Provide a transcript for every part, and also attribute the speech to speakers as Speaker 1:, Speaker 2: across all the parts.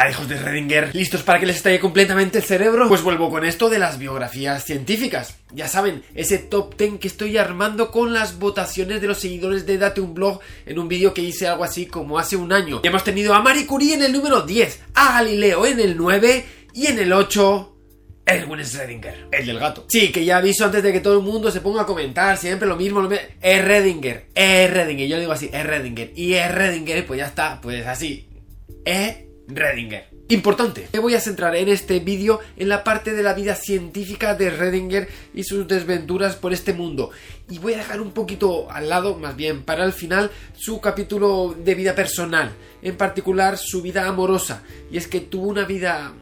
Speaker 1: Hola hijos de Redinger, ¿listos para que les estalle completamente el cerebro? Pues vuelvo con esto de las biografías científicas. Ya saben, ese top 10 que estoy armando con las votaciones de los seguidores de Date un Blog en un vídeo que hice algo así como hace un año. Y hemos tenido a Marie Curie en el número 10, a Galileo en el 9 y en el 8... Erwin Schrödinger, el del gato. Sí, que ya aviso antes de que todo el mundo se ponga a comentar siempre lo mismo. Lo mismo. Es Redinger, es Redinger. Yo digo así, es Redinger. Y es Redinger, pues ya está, pues así. Es Redinger. Importante, me voy a centrar en este vídeo en la parte de la vida científica de Redinger y sus desventuras por este mundo. Y voy a dejar un poquito al lado, más bien para el final, su capítulo de vida personal, en particular su vida amorosa. Y es que tuvo una vida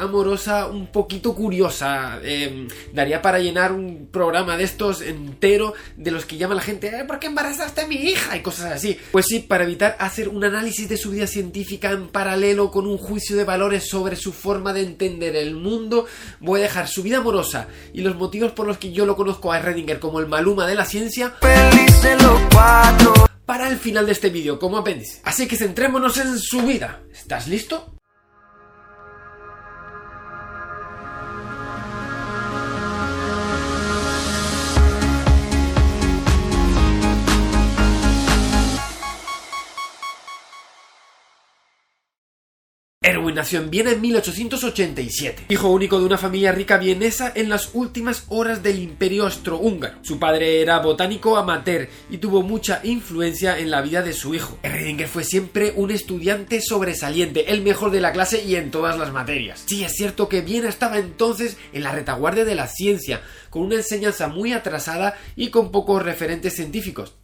Speaker 1: amorosa un poquito curiosa. Em, daría para llenar un programa de estos entero de los que llama la gente, eh, ¿por qué embarazaste a mi hija? y cosas así. Pues sí, para evitar hacer un análisis de su vida científica en paralelo con un juicio de valores sobre su forma de entender el mundo, voy a dejar su vida amorosa y los motivos por los que yo lo conozco a Redinger como el Maluma de la ciencia. Para el final de este vídeo, como apéndice. Así que centrémonos en su vida. ¿Estás listo? Erwin nació en Viena en 1887, hijo único de una familia rica vienesa en las últimas horas del Imperio Austrohúngaro. Su padre era botánico amateur y tuvo mucha influencia en la vida de su hijo. Redinger fue siempre un estudiante sobresaliente, el mejor de la clase y en todas las materias. Sí, es cierto que Viena estaba entonces en la retaguardia de la ciencia, con una enseñanza muy atrasada y con pocos referentes científicos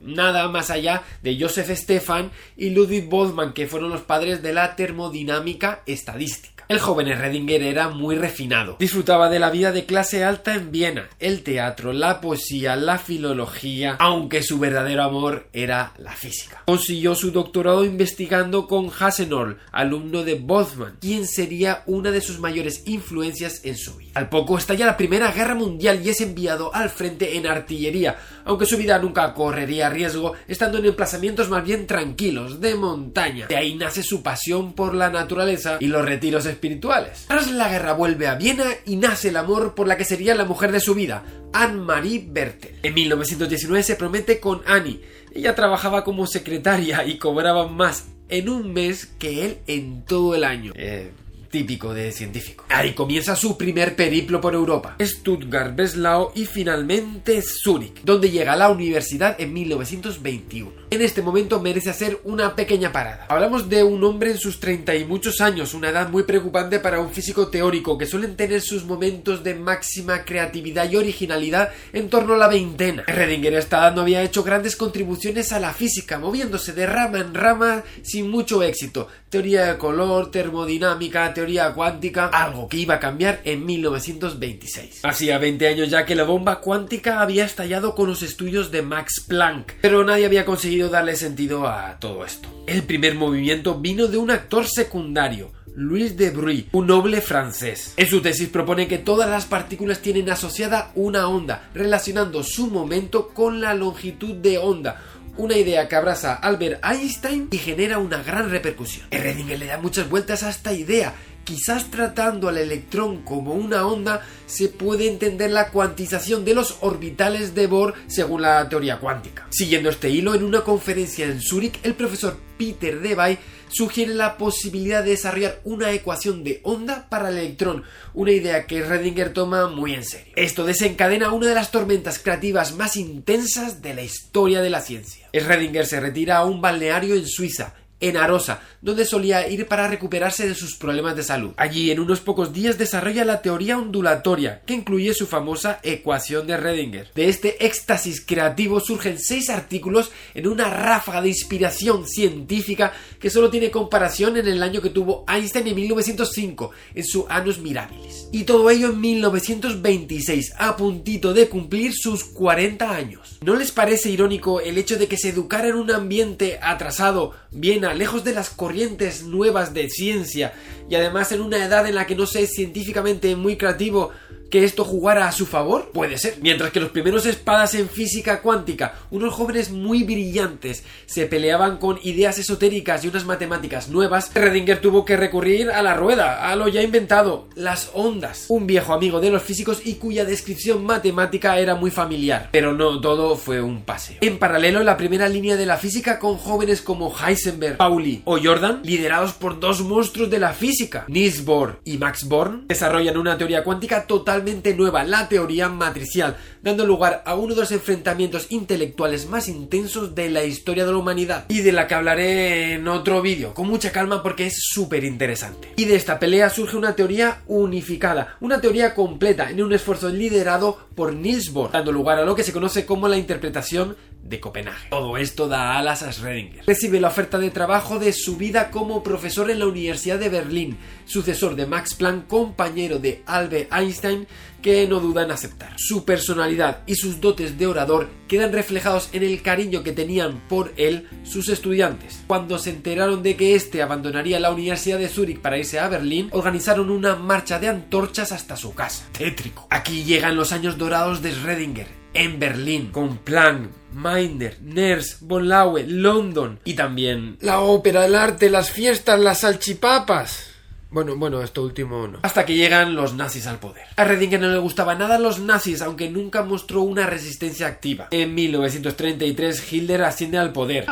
Speaker 1: nada más allá de Joseph Stefan y Ludwig Boltzmann, que fueron los padres de la termodinámica estadística. El joven Redinger era muy refinado. Disfrutaba de la vida de clase alta en Viena, el teatro, la poesía, la filología, aunque su verdadero amor era la física. Consiguió su doctorado investigando con Hasenol, alumno de Boltzmann, quien sería una de sus mayores influencias en su vida. Al poco estalla la Primera Guerra Mundial y es enviado al frente en artillería, aunque su vida nunca correría riesgo, estando en emplazamientos más bien tranquilos, de montaña. De ahí nace su pasión por la naturaleza y los retiros. Tras la guerra vuelve a Viena y nace el amor por la que sería la mujer de su vida, Anne-Marie Bertel. En 1919 se promete con Annie. Ella trabajaba como secretaria y cobraba más en un mes que él en todo el año. Eh, típico de científico. Ahí comienza su primer periplo por Europa. Stuttgart, Breslau y finalmente Zúrich, donde llega a la universidad en 1921. En este momento merece hacer una pequeña parada. Hablamos de un hombre en sus 30 y muchos años, una edad muy preocupante para un físico teórico que suelen tener sus momentos de máxima creatividad y originalidad en torno a la veintena. Redinger esta edad no había hecho grandes contribuciones a la física, moviéndose de rama en rama sin mucho éxito. Teoría de color, termodinámica, teoría cuántica, algo que iba a cambiar en 1926. Hacía 20 años ya que la bomba cuántica había estallado con los estudios de Max Planck, pero nadie había conseguido darle sentido a todo esto. El primer movimiento vino de un actor secundario, Louis de Broglie, un noble francés. En su tesis propone que todas las partículas tienen asociada una onda, relacionando su momento con la longitud de onda, una idea que abraza Albert Einstein y genera una gran repercusión. Redinger le da muchas vueltas a esta idea Quizás tratando al electrón como una onda se puede entender la cuantización de los orbitales de Bohr según la teoría cuántica. Siguiendo este hilo, en una conferencia en Zúrich, el profesor Peter Debye sugiere la posibilidad de desarrollar una ecuación de onda para el electrón, una idea que Redinger toma muy en serio. Esto desencadena una de las tormentas creativas más intensas de la historia de la ciencia. Redinger se retira a un balneario en Suiza en Arosa, donde solía ir para recuperarse de sus problemas de salud. Allí, en unos pocos días, desarrolla la teoría ondulatoria, que incluye su famosa ecuación de Redinger. De este éxtasis creativo surgen seis artículos en una ráfaga de inspiración científica que solo tiene comparación en el año que tuvo Einstein en 1905, en su Annus Mirabilis. Y todo ello en 1926, a puntito de cumplir sus 40 años. ¿No les parece irónico el hecho de que se educara en un ambiente atrasado, bien lejos de las corrientes nuevas de ciencia y además en una edad en la que no sé científicamente muy creativo que esto jugara a su favor? Puede ser. Mientras que los primeros espadas en física cuántica, unos jóvenes muy brillantes, se peleaban con ideas esotéricas y unas matemáticas nuevas, Redinger tuvo que recurrir a la rueda, a lo ya inventado, las ondas. Un viejo amigo de los físicos y cuya descripción matemática era muy familiar. Pero no todo fue un paseo. En paralelo, la primera línea de la física con jóvenes como Heisenberg, Pauli o Jordan, liderados por dos monstruos de la física, Niels Bohr y Max Born, desarrollan una teoría cuántica total nueva, la teoría matricial, dando lugar a uno de los enfrentamientos intelectuales más intensos de la historia de la humanidad y de la que hablaré en otro vídeo, con mucha calma porque es súper interesante. Y de esta pelea surge una teoría unificada, una teoría completa en un esfuerzo liderado por Niels Bohr, dando lugar a lo que se conoce como la interpretación de Copenhague. Todo esto da alas a Schrödinger. Recibe la oferta de trabajo de su vida como profesor en la Universidad de Berlín, sucesor de Max Planck, compañero de Albert Einstein, que no duda en aceptar. Su personalidad y sus dotes de orador quedan reflejados en el cariño que tenían por él sus estudiantes. Cuando se enteraron de que éste abandonaría la Universidad de Zúrich para irse a Berlín, organizaron una marcha de antorchas hasta su casa. Tétrico. Aquí llegan los años dorados de Schrödinger, en Berlín, con Planck, Meiner, Ners, von Laue, London y también la ópera, el arte, las fiestas, las salchipapas. Bueno, bueno, esto último no. Hasta que llegan los nazis al poder. A Redinger no le gustaba nada los nazis, aunque nunca mostró una resistencia activa. En 1933, Hitler asciende al poder.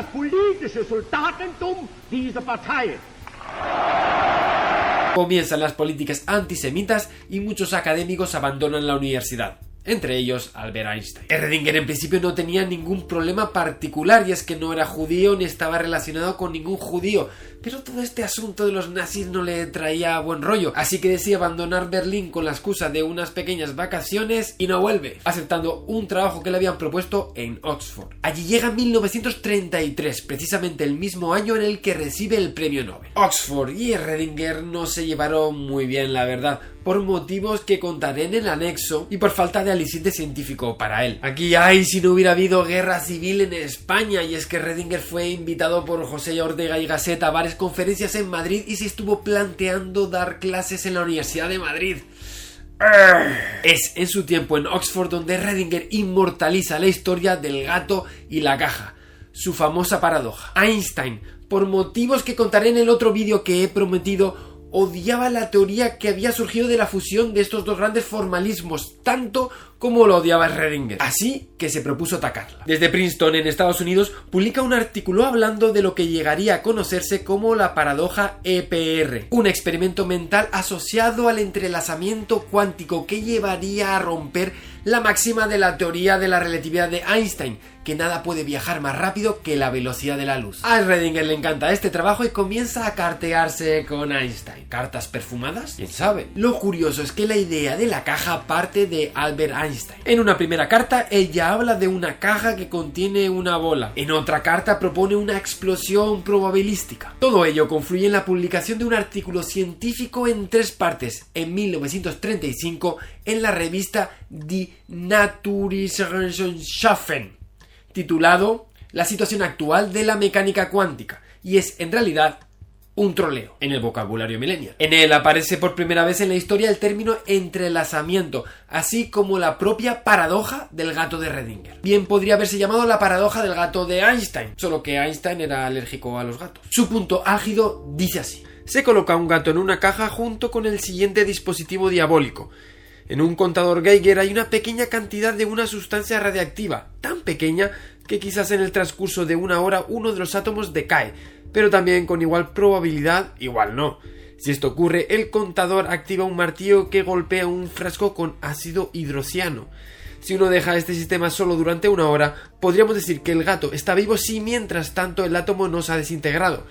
Speaker 1: Comienzan las políticas antisemitas y muchos académicos abandonan la universidad entre ellos Albert Einstein. Erdinger en principio no tenía ningún problema particular y es que no era judío ni estaba relacionado con ningún judío, pero todo este asunto de los nazis no le traía buen rollo, así que decide abandonar Berlín con la excusa de unas pequeñas vacaciones y no vuelve, aceptando un trabajo que le habían propuesto en Oxford. Allí llega 1933, precisamente el mismo año en el que recibe el premio Nobel. Oxford y Redinger no se llevaron muy bien, la verdad, por motivos que contaré en el anexo y por falta de aliciente científico para él. Aquí hay si no hubiera habido guerra civil en España y es que Redinger fue invitado por José Ortega y Gasset a varias conferencias en Madrid y se estuvo planteando dar clases en la Universidad de Madrid. Es en su tiempo en Oxford donde Redinger inmortaliza la historia del gato y la caja, su famosa paradoja. Einstein, por motivos que contaré en el otro vídeo que he prometido, odiaba la teoría que había surgido de la fusión de estos dos grandes formalismos, tanto como lo odiaba Redinger. Así que se propuso atacarla. Desde Princeton, en Estados Unidos, publica un artículo hablando de lo que llegaría a conocerse como la paradoja EPR, un experimento mental asociado al entrelazamiento cuántico que llevaría a romper la máxima de la teoría de la relatividad de Einstein, que nada puede viajar más rápido que la velocidad de la luz. A Redinger le encanta este trabajo y comienza a cartearse con Einstein. ¿Cartas perfumadas? ¿Quién sabe? Lo curioso es que la idea de la caja parte de Albert En una primera carta, ella habla de una caja que contiene una bola. En otra carta propone una explosión probabilística. Todo ello confluye en la publicación de un artículo científico en tres partes en 1935 en la revista Die Naturwissenschaften titulado La situación actual de la mecánica cuántica, y es en realidad un troleo en el vocabulario millennial. En él aparece por primera vez en la historia el término entrelazamiento, así como la propia paradoja del gato de Redinger. Bien podría haberse llamado la paradoja del gato de Einstein, solo que Einstein era alérgico a los gatos. Su punto álgido dice así. Se coloca un gato en una caja junto con el siguiente dispositivo diabólico. En un contador Geiger hay una pequeña cantidad de una sustancia radiactiva, tan pequeña que quizás en el transcurso de una hora uno de los átomos decae, pero también con igual probabilidad, igual no. Si esto ocurre, el contador activa un martillo que golpea un frasco con ácido hidrociano. Si uno deja este sistema solo durante una hora, podríamos decir que el gato está vivo si mientras tanto el átomo no se ha desintegrado.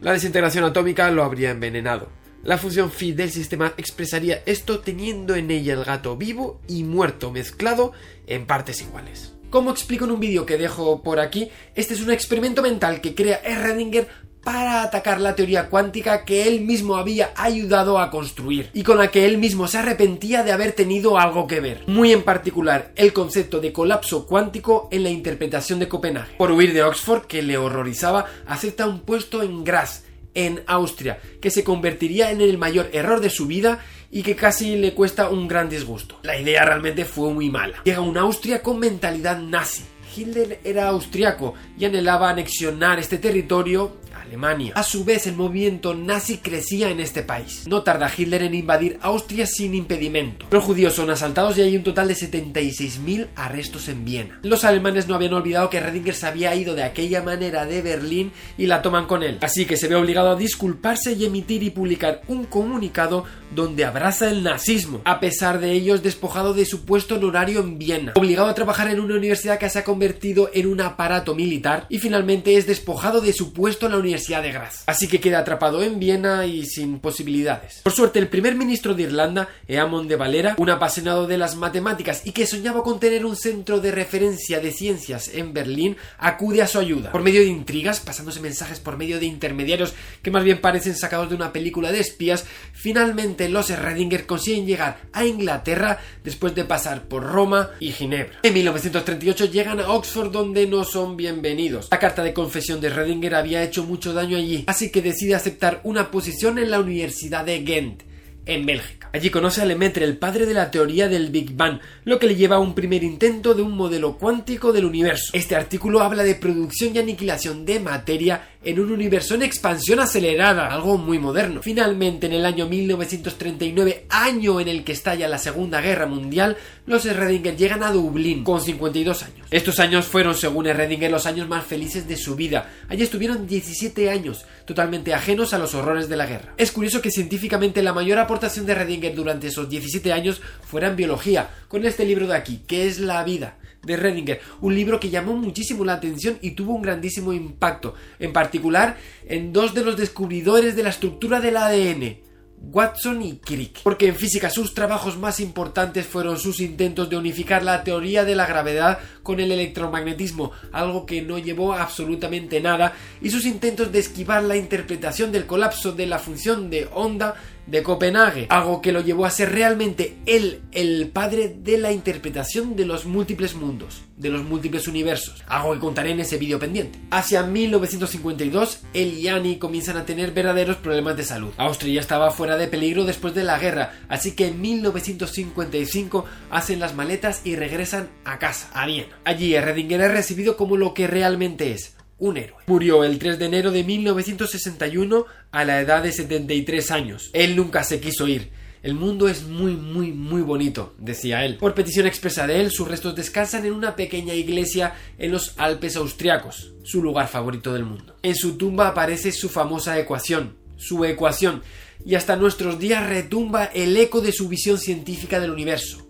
Speaker 1: La desintegración atómica lo habría envenenado. La función phi del sistema expresaría esto teniendo en ella el gato vivo y muerto mezclado en partes iguales. Como explico en un vídeo que dejo por aquí, este es un experimento mental que crea Erdinger para atacar la teoría cuántica que él mismo había ayudado a construir y con la que él mismo se arrepentía de haber tenido algo que ver. Muy en particular, el concepto de colapso cuántico en la interpretación de Copenhague. Por huir de Oxford, que le horrorizaba, acepta un puesto en Graz, en Austria, que se convertiría en el mayor error de su vida y que casi le cuesta un gran disgusto. La idea realmente fue muy mala. Llega a una Austria con mentalidad nazi. Hitler era austriaco y anhelaba anexionar este territorio Alemania. A su vez, el movimiento nazi crecía en este país. No tarda Hitler en invadir Austria sin impedimento. Los judíos son asaltados y hay un total de 76.000 arrestos en Viena. Los alemanes no habían olvidado que Redinger se había ido de aquella manera de Berlín y la toman con él. Así que se ve obligado a disculparse y emitir y publicar un comunicado donde abraza el nazismo. A pesar de ello, es despojado de su puesto honorario en Viena. Obligado a trabajar en una universidad que se ha convertido en un aparato militar y finalmente es despojado de su puesto en la Universidad de Graz. Así que queda atrapado en Viena y sin posibilidades. Por suerte, el primer ministro de Irlanda, Eamon de Valera, un apasionado de las matemáticas y que soñaba con tener un centro de referencia de ciencias en Berlín, acude a su ayuda. Por medio de intrigas, pasándose mensajes por medio de intermediarios que más bien parecen sacados de una película de espías, finalmente los Redinger consiguen llegar a Inglaterra después de pasar por Roma y Ginebra. En 1938 llegan a Oxford donde no son bienvenidos. La carta de confesión de Redinger había hecho mucho daño allí, así que decide aceptar una posición en la Universidad de Ghent, en Bélgica. Allí conoce a Lemaitre, el padre de la teoría del Big Bang, lo que le lleva a un primer intento de un modelo cuántico del universo. Este artículo habla de producción y aniquilación de materia en un universo en expansión acelerada, algo muy moderno. Finalmente, en el año 1939, año en el que estalla la Segunda Guerra Mundial, los Redinger llegan a Dublín con 52 años. Estos años fueron, según Redinger, los años más felices de su vida. Allí estuvieron 17 años, totalmente ajenos a los horrores de la guerra. Es curioso que científicamente la mayor aportación de Redinger durante esos 17 años fuera en biología, con este libro de aquí, que es La vida de Redinger, un libro que llamó muchísimo la atención y tuvo un grandísimo impacto, en particular en dos de los descubridores de la estructura del ADN, Watson y Crick, porque en física sus trabajos más importantes fueron sus intentos de unificar la teoría de la gravedad con el electromagnetismo, algo que no llevó absolutamente nada, y sus intentos de esquivar la interpretación del colapso de la función de onda de Copenhague, algo que lo llevó a ser realmente él el padre de la interpretación de los múltiples mundos, de los múltiples universos, algo que contaré en ese vídeo pendiente. Hacia 1952, él y Annie comienzan a tener verdaderos problemas de salud. Austria ya estaba fuera de peligro después de la guerra, así que en 1955 hacen las maletas y regresan a casa, a Viena. Allí Redinger es recibido como lo que realmente es, un héroe. Murió el 3 de enero de 1961 a la edad de 73 años. Él nunca se quiso ir. El mundo es muy, muy, muy bonito, decía él. Por petición expresa de él, sus restos descansan en una pequeña iglesia en los Alpes austriacos, su lugar favorito del mundo. En su tumba aparece su famosa ecuación, su ecuación, y hasta nuestros días retumba el eco de su visión científica del universo.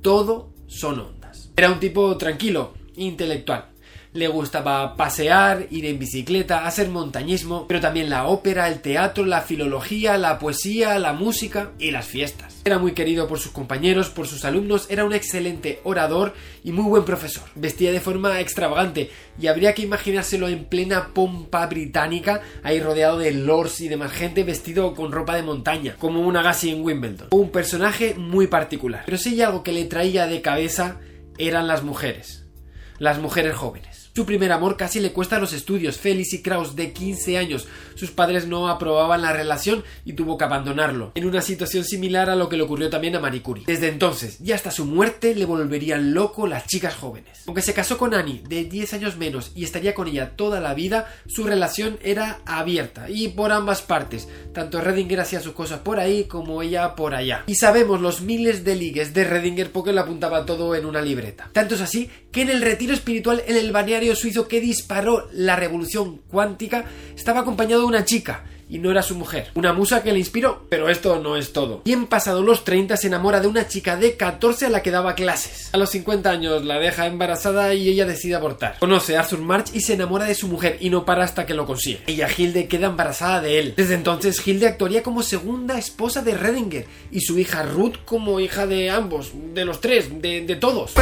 Speaker 1: Todo son ondas. Era un tipo tranquilo, intelectual. Le gustaba pasear, ir en bicicleta, hacer montañismo, pero también la ópera, el teatro, la filología, la poesía, la música y las fiestas. Era muy querido por sus compañeros, por sus alumnos, era un excelente orador y muy buen profesor. Vestía de forma extravagante y habría que imaginárselo en plena pompa británica, ahí rodeado de lords y demás gente vestido con ropa de montaña, como un Agassi en Wimbledon. Un personaje muy particular. Pero hay algo que le traía de cabeza eran las mujeres. Las mujeres jóvenes. Su primer amor casi le cuesta los estudios. Félix y Kraus, de 15 años. Sus padres no aprobaban la relación y tuvo que abandonarlo. En una situación similar a lo que le ocurrió también a Marie Curie. Desde entonces y hasta su muerte le volverían loco las chicas jóvenes. Aunque se casó con Annie, de 10 años menos, y estaría con ella toda la vida, su relación era abierta y por ambas partes. Tanto Redinger hacía sus cosas por ahí como ella por allá. Y sabemos los miles de ligues de Redinger porque le apuntaba todo en una libreta. Tanto es así que en el retiro espiritual en el balneario suizo que disparó la revolución cuántica estaba acompañado de una chica y no era su mujer. Una musa que le inspiró, pero esto no es todo. Bien pasado los 30 se enamora de una chica de 14 a la que daba clases. A los 50 años la deja embarazada y ella decide abortar. Conoce a Arthur March y se enamora de su mujer y no para hasta que lo consigue. Ella, Hilde, queda embarazada de él. Desde entonces Hilde actuaría como segunda esposa de Redinger y su hija Ruth como hija de ambos, de los tres, de, de todos.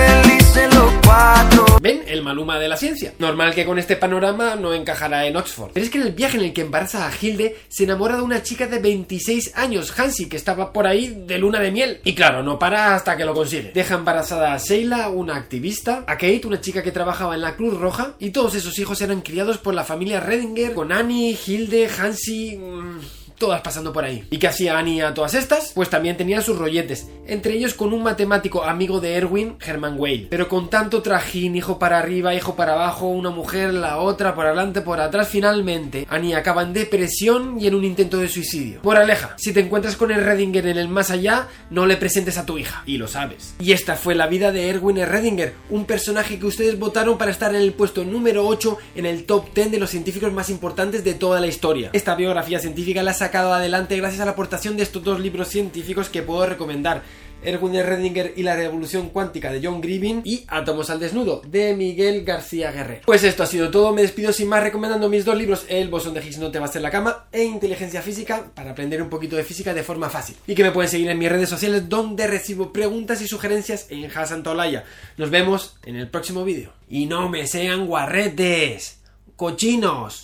Speaker 1: ¿Ven? El maluma de la ciencia. Normal que con este panorama no encajará en Oxford. Pero es que en el viaje en el que embaraza a Hilde se enamora de una chica de 26 años, Hansi, que estaba por ahí de luna de miel. Y claro, no para hasta que lo consigue. Deja embarazada a Sheila, una activista, a Kate, una chica que trabajaba en la Cruz Roja, y todos esos hijos eran criados por la familia Redinger, con Annie, Hilde, Hansi... Mmm todas pasando por ahí. ¿Y qué hacía Annie a todas estas? Pues también tenía sus rolletes, entre ellos con un matemático amigo de Erwin, Herman Whale. Pero con tanto trajín, hijo para arriba, hijo para abajo, una mujer, la otra, por adelante, por atrás, finalmente, Annie acaba en depresión y en un intento de suicidio. Por aleja, si te encuentras con el Redinger en el más allá, no le presentes a tu hija. Y lo sabes. Y esta fue la vida de Erwin Redinger, un personaje que ustedes votaron para estar en el puesto número 8 en el top 10 de los científicos más importantes de toda la historia. Esta biografía científica la saca adelante gracias a la aportación de estos dos libros científicos que puedo recomendar. Erwin Redinger y la revolución cuántica de John Grievin y Átomos al desnudo de Miguel García Guerrero. Pues esto ha sido todo, me despido sin más recomendando mis dos libros, El bosón de Higgs no te va a hacer la cama e Inteligencia física para aprender un poquito de física de forma fácil. Y que me pueden seguir en mis redes sociales donde recibo preguntas y sugerencias en Hasantolaya. Nos vemos en el próximo vídeo. Y no me sean guarretes, cochinos.